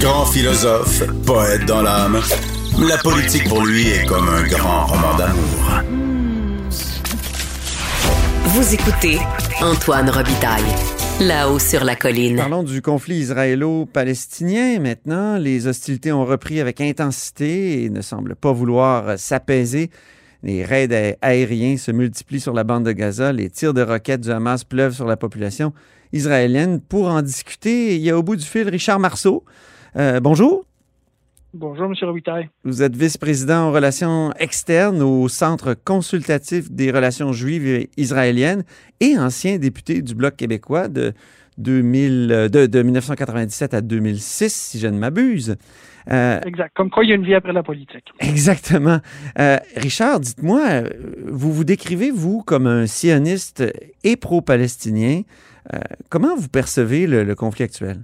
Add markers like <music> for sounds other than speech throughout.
Grand philosophe, poète dans l'âme, la politique pour lui est comme un grand roman d'amour. Vous écoutez Antoine Robitaille, là-haut sur la colline. Parlons du conflit israélo-palestinien maintenant. Les hostilités ont repris avec intensité et ne semblent pas vouloir s'apaiser. Les raids aériens se multiplient sur la bande de Gaza. Les tirs de roquettes du Hamas pleuvent sur la population israélienne. Pour en discuter, il y a au bout du fil Richard Marceau. Euh, bonjour. Bonjour, M. Robitaille. Vous êtes vice-président en relations externes au Centre consultatif des relations juives et israéliennes et ancien député du Bloc québécois de, 2000, de, 1997 à 2006, si je ne m'abuse. Euh, exact. Comme quoi, il y a une vie après la politique. Exactement. Euh, Richard, dites-moi, vous vous décrivez, vous, comme un sioniste et pro-palestinien. Comment vous percevez le conflit actuel?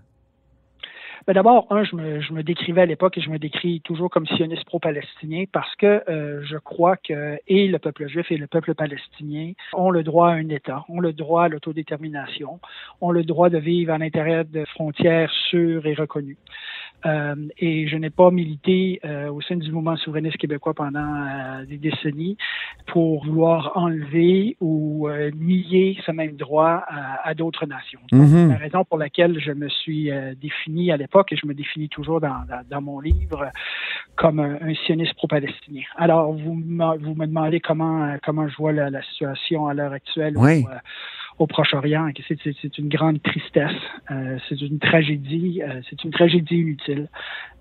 Ben D'abord, un, je me, je me, décrivais à l'époque et je me décris toujours comme sioniste pro-palestinien parce que euh, je crois que et le peuple juif et le peuple palestinien ont le droit à un État, ont le droit à l'autodétermination, ont le droit de vivre à l'intérieur de frontières sûres et reconnues. Euh, et je n'ai pas milité euh, au sein du mouvement souverainiste québécois pendant euh, des décennies pour vouloir enlever ou nier ce même droit à, d'autres nations. Mm-hmm. C'est la raison pour laquelle je me suis défini à l'époque et je me définis toujours dans, dans, mon livre comme un, sioniste pro-palestinien. Alors, vous, vous me demandez comment, comment je vois la, la situation à l'heure actuelle. Oui au Proche-Orient. C'est une grande tristesse, euh, c'est une tragédie, euh, c'est une tragédie inutile.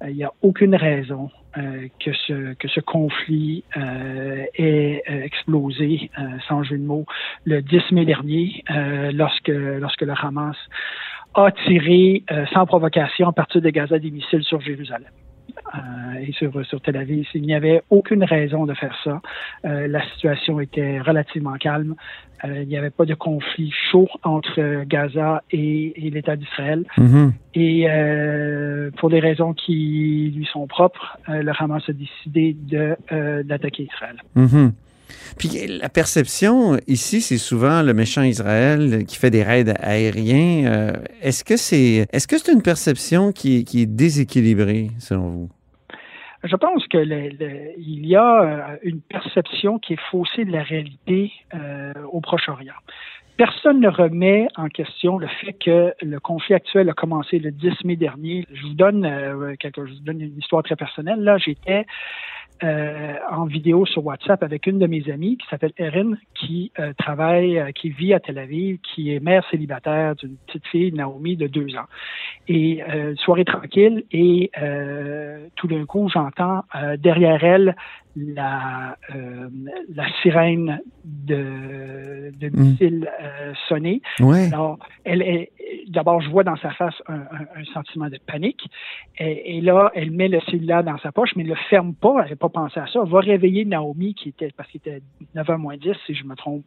Euh, il n'y a aucune raison que ce que ce conflit ait explosé, sans jeu de mots, le 10 mai dernier, lorsque lorsque le Hamas a tiré sans provocation à partir de Gaza des missiles sur Jérusalem. Euh, et sur, sur Tel Aviv. Il n'y avait aucune raison de faire ça. Euh, la situation était relativement calme. Euh, il n'y avait pas de conflit chaud entre Gaza et, et l'État d'Israël. Mm-hmm. Et pour des raisons qui lui sont propres, le Hamas a décidé de d'attaquer Israël. Mm-hmm. Puis la perception ici, c'est souvent le méchant Israël qui fait des raids aériens. est-ce que c'est est-ce que c'est une perception qui, est déséquilibrée selon vous? Je pense que il y a euh, une perception qui est faussée de la réalité euh, au Proche-Orient. Personne ne remet en question le fait que le conflit actuel a commencé le 10 mai dernier. Je vous donne euh, quelque, une histoire très personnelle. Là, j'étais euh, en vidéo sur WhatsApp avec une de mes amies qui s'appelle Erin, qui euh, travaille, euh, qui vit à Tel Aviv, qui est mère célibataire d'une petite fille, Naomi, de deux ans. Et soirée tranquille, et tout d'un coup, j'entends derrière elle la, euh, la sirène de, de mm. missile euh, sonner. Alors, elle, est d'abord, je vois dans sa face un, un, sentiment de panique. Et, et, là, elle met le cellulaire dans sa poche, mais ne le ferme pas. Elle n'avait pas pensé à ça. Elle va réveiller Naomi, qui était, parce qu'il était 9h moins 10, si je me trompe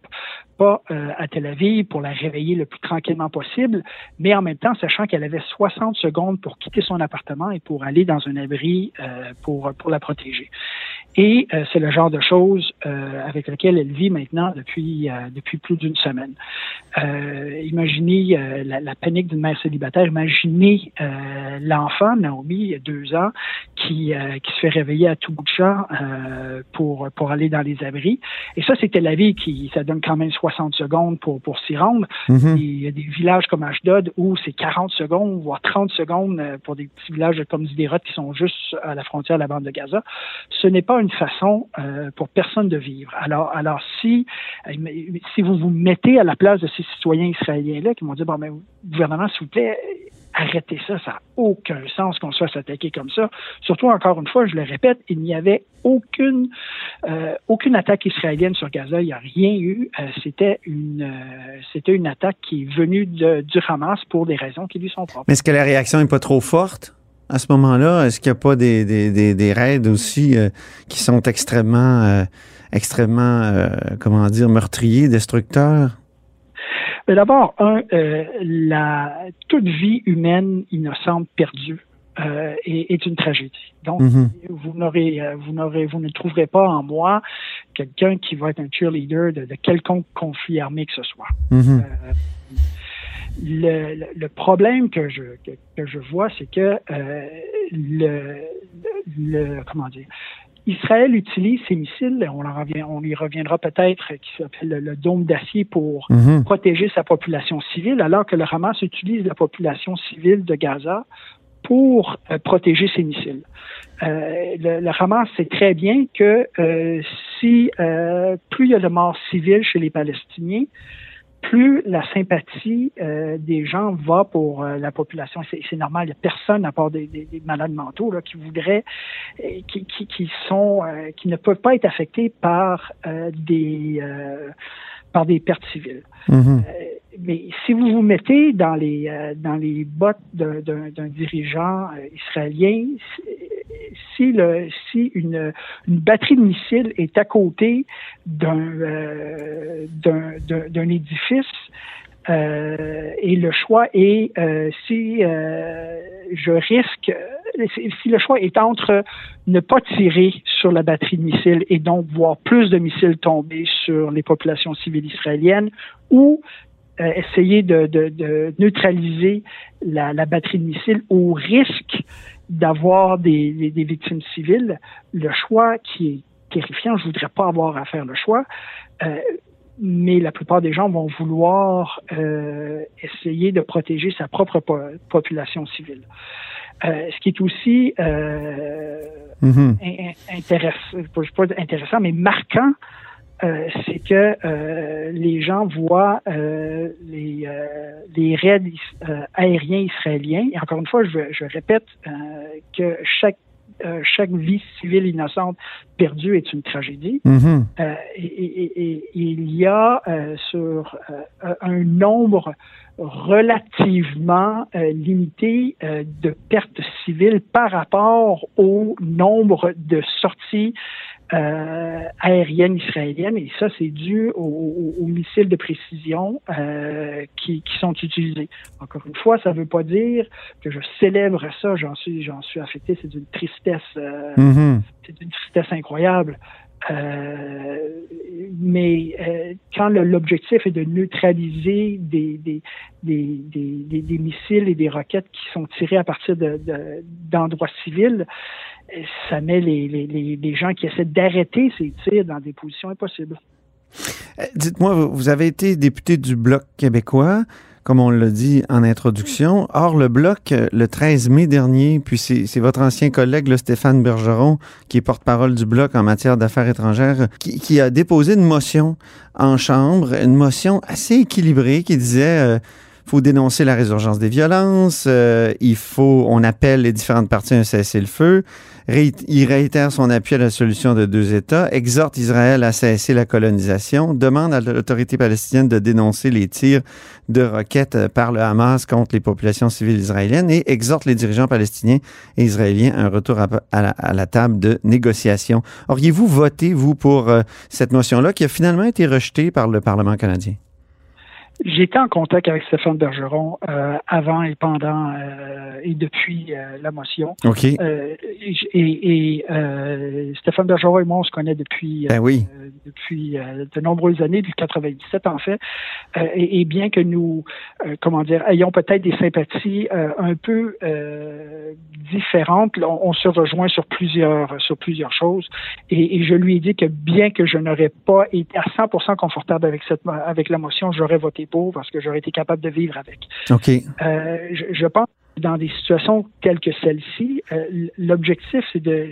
pas, euh, à Tel Aviv, pour la réveiller le plus tranquillement possible. Mais en même temps, sachant qu'elle avait 60 secondes pour quitter son appartement et pour aller dans un abri euh, pour, pour la protéger. Et euh, c'est le genre de choses euh, avec lequel elle vit maintenant depuis euh, depuis plus d'une semaine. imaginez la, la, panique d'une mère célibataire. Imaginez l'enfant Naomi, il y a deux ans, qui qui se fait réveiller à tout bout de champ pour pour aller dans les abris. Et ça, c'était la vie qui ça donne quand même 60 secondes pour pour s'y rendre. Mm-hmm. Il y a des villages comme Ashdod où c'est 40 secondes voire 30 secondes pour des petits villages comme Ziderot qui sont juste à la frontière de la bande de Gaza. Ce n'est pas une façon euh, pour personne de vivre. Alors, alors si, euh, si vous vous mettez à la place de ces citoyens israéliens-là qui m'ont dit, bon, mais gouvernement, s'il vous plaît, arrêtez ça, ça n'a aucun sens qu'on soit s'attaquer comme ça. Surtout, encore une fois, je le répète, il n'y avait aucune euh, aucune attaque israélienne sur Gaza, il n'y a rien eu. c'était une c'était une attaque qui est venue du Hamas pour des raisons qui lui sont propres. Mais est-ce que la réaction n'est pas trop forte? À ce moment-là? Est-ce qu'il n'y a pas des, des, des, raids aussi euh, qui sont extrêmement, euh, extrêmement, euh, comment dire, meurtriers, destructeurs? Mais d'abord, un, la, toute vie humaine innocente perdue est, est, une tragédie. Donc, mm-hmm. vous n'aurez, vous n'aurez, vous ne trouverez pas en moi quelqu'un qui va être un cheerleader de, de quelconque conflit armé que ce soit. Mm-hmm. Le, problème que je, que, je vois, c'est que euh, le, le, comment dire, Israël utilise ces missiles, on, en revient, on y reviendra peut-être, qui s'appelle le, dôme d'acier pour mhm. protéger sa population civile, alors que le Hamas utilise la population civile de Gaza pour euh, protéger ses missiles. Euh, le, Hamas sait très bien que euh, si plus il y a de morts civiles chez les Palestiniens, plus la sympathie des gens va pour la population. C'est normal, il n'y a personne à part des, malades mentaux là, qui voudraient, qui, qui, qui sont, qui ne peuvent pas être affectés par des par des pertes civiles. Mhm mais si vous vous mettez dans les euh, dans les bottes d'un dirigeant euh, israélien, si le si une, une batterie de missiles est à côté d'un euh, d'un édifice et le choix est si je risque si le choix est entre ne pas tirer sur la batterie de missiles et donc voir plus de missiles tomber sur les populations civiles israéliennes ou euh, essayer de, neutraliser la, batterie de missiles au risque d'avoir des, des, victimes civiles, le choix qui est terrifiant, je voudrais pas avoir à faire le choix, euh, mais la plupart des gens vont vouloir euh, essayer de protéger sa propre population civile. Euh, ce qui est aussi euh, mm-hmm. intéressant, pas intéressant, mais marquant euh, c'est que euh, les gens voient euh, les, les raids aériens israéliens. Et encore une fois, je, je répète que chaque chaque vie civile innocente perdue est une tragédie. Mm-hmm. et, il y a sur un nombre relativement limité de pertes civiles par rapport au nombre de sorties euh, aérienne israélienne et ça c'est dû aux, missiles de précision euh, qui, qui, sont utilisés. Encore une fois, ça ne veut pas dire que je célèbre ça, j'en suis j'en suis affecté, c'est d'une tristesse euh, mm-hmm. c'est une tristesse incroyable. Euh, mais euh, quand l'objectif est de neutraliser des, missiles et des roquettes qui sont tirés à partir d'endroits de, civils, ça met les gens qui essaient d'arrêter ces tirs dans des positions impossibles. Euh, dites-moi, vous avez été député du Bloc québécois comme on l'a dit en introduction. Or, le Bloc, le 13 mai dernier, puis c'est votre ancien collègue, le Stéphane Bergeron, qui est porte-parole du Bloc en matière d'affaires étrangères, qui, a déposé une motion en Chambre, une motion assez équilibrée qui disait... Euh, faut dénoncer la résurgence des violences, euh, il faut, on appelle les différentes parties à un cessez-le-feu, il réitère son appui à la solution de deux États, exhorte Israël à cesser la colonisation, demande à l'autorité palestinienne de dénoncer les tirs de roquettes par le Hamas contre les populations civiles israéliennes et exhorte les dirigeants palestiniens et israéliens à un retour à, la, table de négociation. Auriez-vous voté, vous, pour euh, cette motion-là qui a finalement été rejetée par le Parlement canadien? J'étais en contact avec Stéphane Bergeron euh, avant et pendant euh, et depuis euh, la motion. OK. et, et Stéphane Bergeron et moi, on se connaît depuis ben oui. depuis de nombreuses années, depuis 97 en fait. Et, et, bien que nous, comment dire, ayons peut-être des sympathies un peu différentes, on, se rejoint sur plusieurs sur plusieurs choses. Et, et, je lui ai dit que bien que je n'aurais pas été à 100% confortable avec cette avec la motion, j'aurais voté parce que j'aurais été capable de vivre avec. OK. Euh, je, pense que dans des situations telles que celle-ci, euh, l'objectif, c'est de,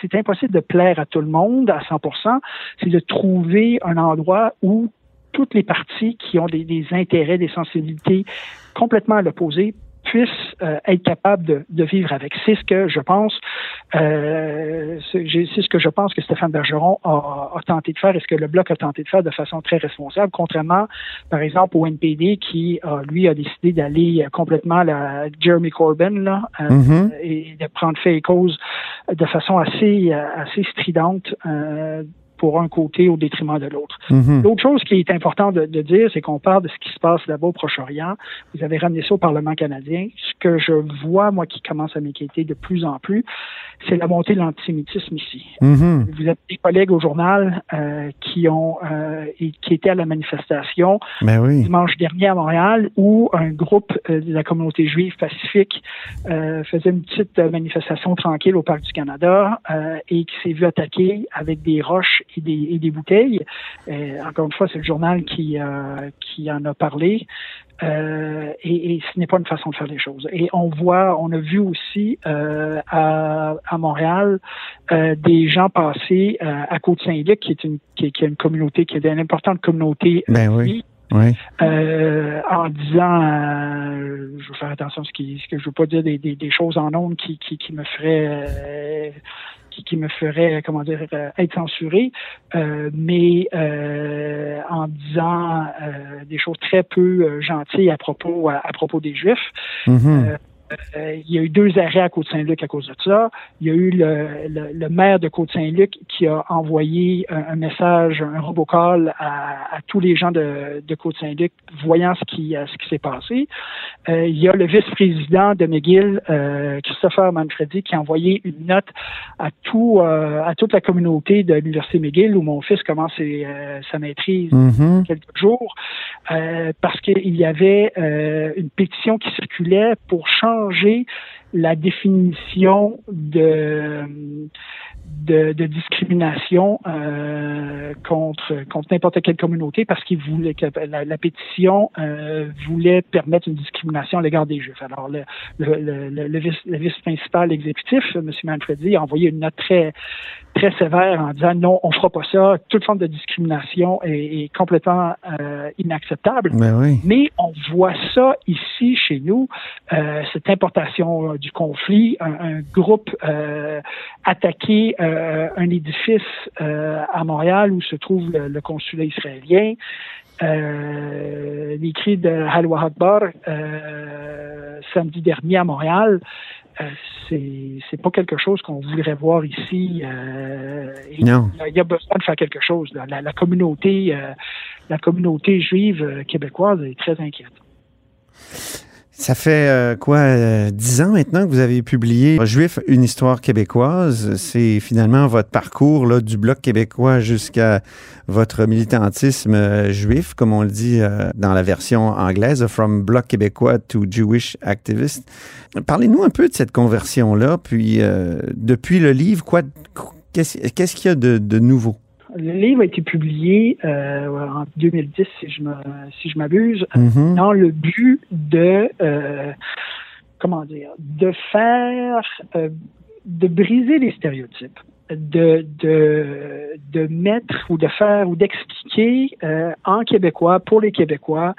c'est impossible de plaire à tout le monde à 100%. C'est de trouver un endroit où toutes les parties qui ont des, des intérêts, des sensibilités complètement à l'opposé puissent euh, être capables de, de, vivre avec. C'est ce que je pense, euh, c'est ce que je pense que Stéphane Bergeron a, a, tenté de faire et ce que le bloc a tenté de faire de façon très responsable, contrairement, par exemple, au NPD qui, lui, a décidé d'aller complètement la Jeremy Corbyn là, euh, mm-hmm. et de prendre fait et cause de façon assez assez stridente pour un côté au détriment de l'autre. Mhm. L'autre chose qui est important de, de dire, c'est qu'on parle de ce qui se passe là-bas au Proche-Orient. Vous avez ramené ça au Parlement canadien. Ce que je vois, moi, qui commence à m'inquiéter de plus en plus, c'est la montée de l'antisémitisme ici. Mhm. Vous avez des collègues au journal euh, qui ont euh, qui étaient à la manifestation Ben oui. dimanche dernier à Montréal où un groupe euh, de la communauté juive pacifique euh, faisait une petite manifestation tranquille au Parc du Canada et qui s'est vu attaquer avec des roches et des, et des bouteilles. Euh, encore une fois, c'est le journal qui, euh, qui en a parlé. Euh, et, et ce n'est pas une façon de faire les choses. Et on voit, on a vu aussi euh, à, à Montréal euh, des gens passer à Côte-Saint-Luc, qui est une qui est, qui est une communauté, qui est une importante communauté Ben oui. juive, Oui. euh, en disant, euh, je veux faire attention à ce, qui, ce que je veux pas dire des, des, des choses en ondes qui, qui, qui me feraient euh, qui, qui me ferait comment dire euh, être censuré, euh, mais euh, en disant euh, des choses très peu euh, gentilles à propos à, à propos des Juifs. Mhm. Euh, euh, il y a eu deux arrêts à Côte-Saint-Luc à cause de ça. Il y a eu le, le, le maire de Côte-Saint-Luc qui a envoyé un, un message, un robocall à, à tous les gens de, de Côte-Saint-Luc voyant ce qui, euh, ce qui s'est passé. Euh, il y a le vice-président de McGill, euh, Christopher Manfredi, qui a envoyé une note à tout à toute la communauté de l'Université McGill où mon fils commence ses, sa maîtrise Mhm. quelques jours parce qu'il y avait une pétition qui circulait pour changer la définition de de, de discrimination euh, contre contre n'importe quelle communauté parce qu'il voulait que la, la pétition euh, voulait permettre une discrimination à l'égard des Juifs. Alors le le, le, le, vice, le vice principal exécutif, M. Manfredi, a envoyé une note très très sévère en disant non, on fera pas ça. Toute forme de discrimination est, est complètement euh, inacceptable. Ben oui. Mais on voit ça ici chez nous, euh, cette importation euh, du conflit, un, un groupe euh, attaqué euh, un édifice euh, à Montréal où se trouve le, le consulat israélien. Euh, les cris de Halwa Akbar euh, samedi dernier à Montréal, c'est pas quelque chose qu'on voudrait voir ici. Non. Il y y a besoin de faire quelque chose. La, la communauté, la communauté juive québécoise est très inquiète. Ça fait euh, quoi, euh, dix ans maintenant que vous avez publié Juif, une histoire québécoise. C'est finalement votre parcours là, du Bloc québécois jusqu'à votre militantisme euh, juif, comme on le dit euh, dans la version anglaise, From Bloc québécois to Jewish Activist. Parlez-nous un peu de cette conversion-là, puis euh, depuis le livre, qu'est-ce qu'il y a de nouveau? Le livre a été publié euh, en 2010, si je me si je m'abuse, Mhm. dans le but de euh, comment dire, de faire, euh, de briser les stéréotypes, de de de mettre ou de faire ou d'expliquer euh, en québécois pour les Québécois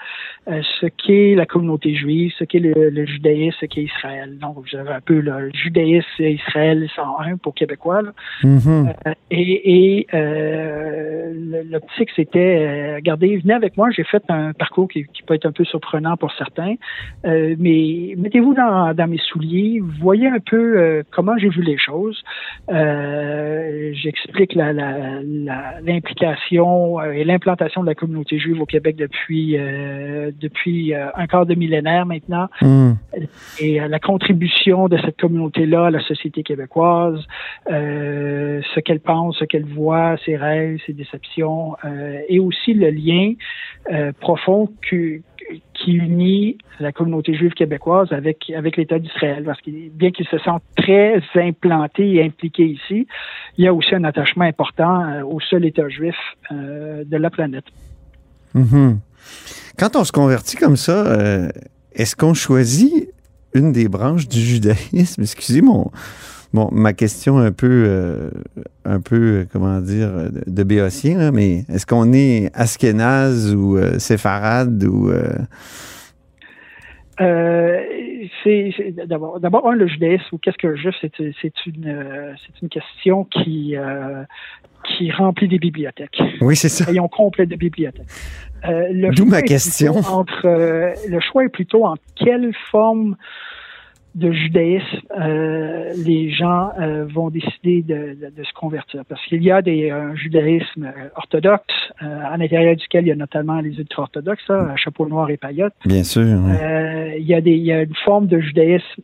euh, ce qu'est la communauté juive, ce qu'est le, le judaïsme, ce qu'est Israël. Donc vous avez un peu le judaïsme et Israël 101 pour Québécois. Là. Mhm. Euh, et et euh, l'optique, c'était, euh, regardez, venez avec moi, j'ai fait un parcours qui, qui peut être un peu surprenant pour certains, euh, mais mettez-vous dans, dans mes souliers, voyez un peu euh, comment j'ai vu les choses. Euh, J'explique la- la- la- l'implication euh, et l'implantation de la communauté juive au Québec depuis, euh, depuis euh, un quart de millénaire maintenant Mhm. et euh, la contribution de cette communauté-là à la société québécoise, euh, ce qu'elle pense, ce qu'elle voit, ses rêves, ses déceptions, euh, et aussi le lien euh, profond que- qui unit la communauté juive québécoise avec avec l'État d'Israël, parce que bien qu'ils se sentent très implantés et impliqués ici, il y a aussi un attachement important euh, au seul État juif euh, de la planète. Mhm. Quand on se convertit comme ça, euh, est-ce qu'on choisit une des branches du judaïsme? Excusez mon, bon, ma question un peu, euh, un peu, euh, comment dire, euh, de, béotien, là, mais est-ce qu'on est askénaze ou euh, séfarade ou... d'abord, d'abord un le judaïsme ou qu'est-ce que juif, c'est une c'est une question qui qui remplit des bibliothèques. Oui, c'est ça. Ayons complet de bibliothèques. Euh, le D'où ma question. Entre euh, le choix est plutôt entre quelle forme de judaïsme euh, les gens euh, vont décider de, de, se convertir. Parce qu'il y a des, un judaïsme orthodoxe, à l'intérieur duquel il y a notamment les ultra-orthodoxes, à chapeau noir et paillotte. Bien sûr. il, y a des, il y a une forme de judaïsme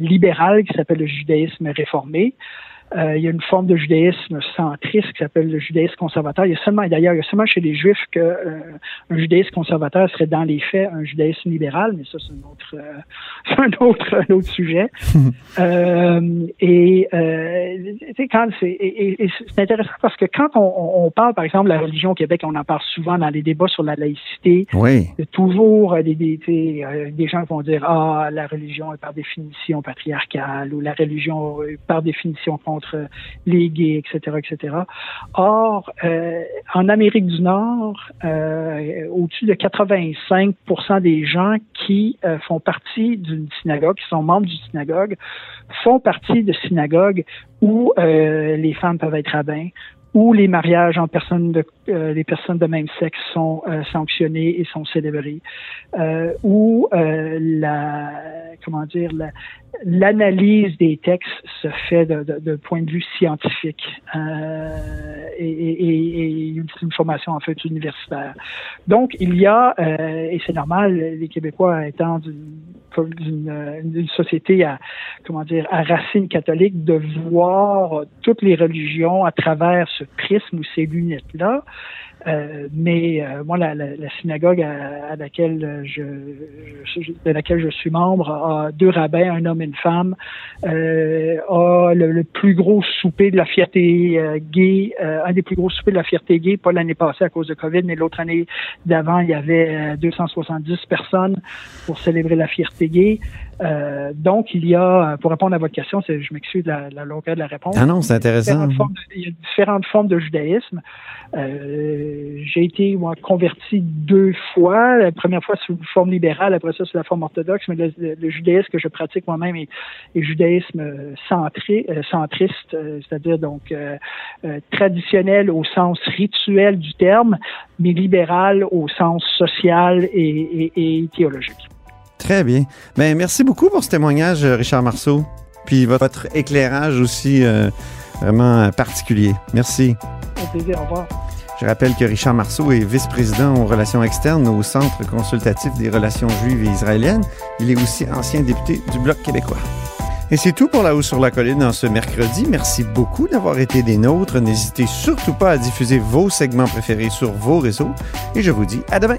libéral qui s'appelle le judaïsme réformé. Euh, il y a une forme de judaïsme centriste qui s'appelle le judaïsme conservateur. Il y a seulement, d'ailleurs, il y a seulement chez les Juifs qu'un euh, un judaïsme conservateur serait dans les faits un judaïsme libéral, mais ça c'est un autre, euh, <laughs> un autre, un autre sujet. <laughs> et quand c'est, et, c'est intéressant parce que quand on, on, parle, par exemple, de la religion au Québec, on en parle souvent dans les débats sur la laïcité. Oui. Toujours des, des, des gens vont dire ah la religion est par définition patriarcale ou la religion est par définition contre les gays, etc., etc. Or, euh, en Amérique du Nord, euh, au-dessus de 85% des gens qui euh, font partie d'une synagogue, qui sont membres d'une synagogue, font partie de synagogues où les femmes peuvent être rabbins, où les mariages en personnes de euh, les personnes de même sexe sont euh, sanctionnés et sont célébrés, euh, où euh, la comment dire l'analyse des textes se fait de, de, de, point de vue scientifique et, et, et, une formation en fait universitaire. Donc il y a et c'est normal les Québécois étant d'une d'une société à comment dire à racine catholique de voir toutes les religions à travers ce prisme ou ces lunettes là euh, mais euh, moi, la, la, la, synagogue à, laquelle je, je, de laquelle je suis membre a deux rabbins, un homme et une femme, euh, a le, plus gros souper de la fierté euh, gay, un des plus gros soupers de la fierté gay, pas l'année passée à cause de Covid, mais l'autre année d'avant, il y avait 270 personnes pour célébrer la fierté gay. Donc, il y a, pour répondre à votre question, je m'excuse de la, la, longueur de la réponse. Ah non, c'est intéressant. il y a différentes formes de judaïsme. Euh, j'ai été moi, converti deux fois. La première fois sous une forme libérale, après ça sous la forme orthodoxe, mais le, judaïsme que je pratique moi-même est, est, judaïsme euh, centré, euh, centriste, euh, c'est-à-dire donc traditionnel au sens rituel du terme, mais libéral au sens social et, et, théologique. Très bien. Ben, merci beaucoup pour ce témoignage, Richard Marceau. Puis votre éclairage aussi vraiment particulier. Merci. Au plaisir, au revoir. Je rappelle que Richard Marceau est vice-président aux relations externes au Centre consultatif des relations juives et israéliennes. Il est aussi ancien député du Bloc québécois. Et c'est tout pour La Hausse sur la Colline en ce mercredi. Merci beaucoup d'avoir été des nôtres. N'hésitez surtout pas à diffuser vos segments préférés sur vos réseaux. Et je vous dis à demain.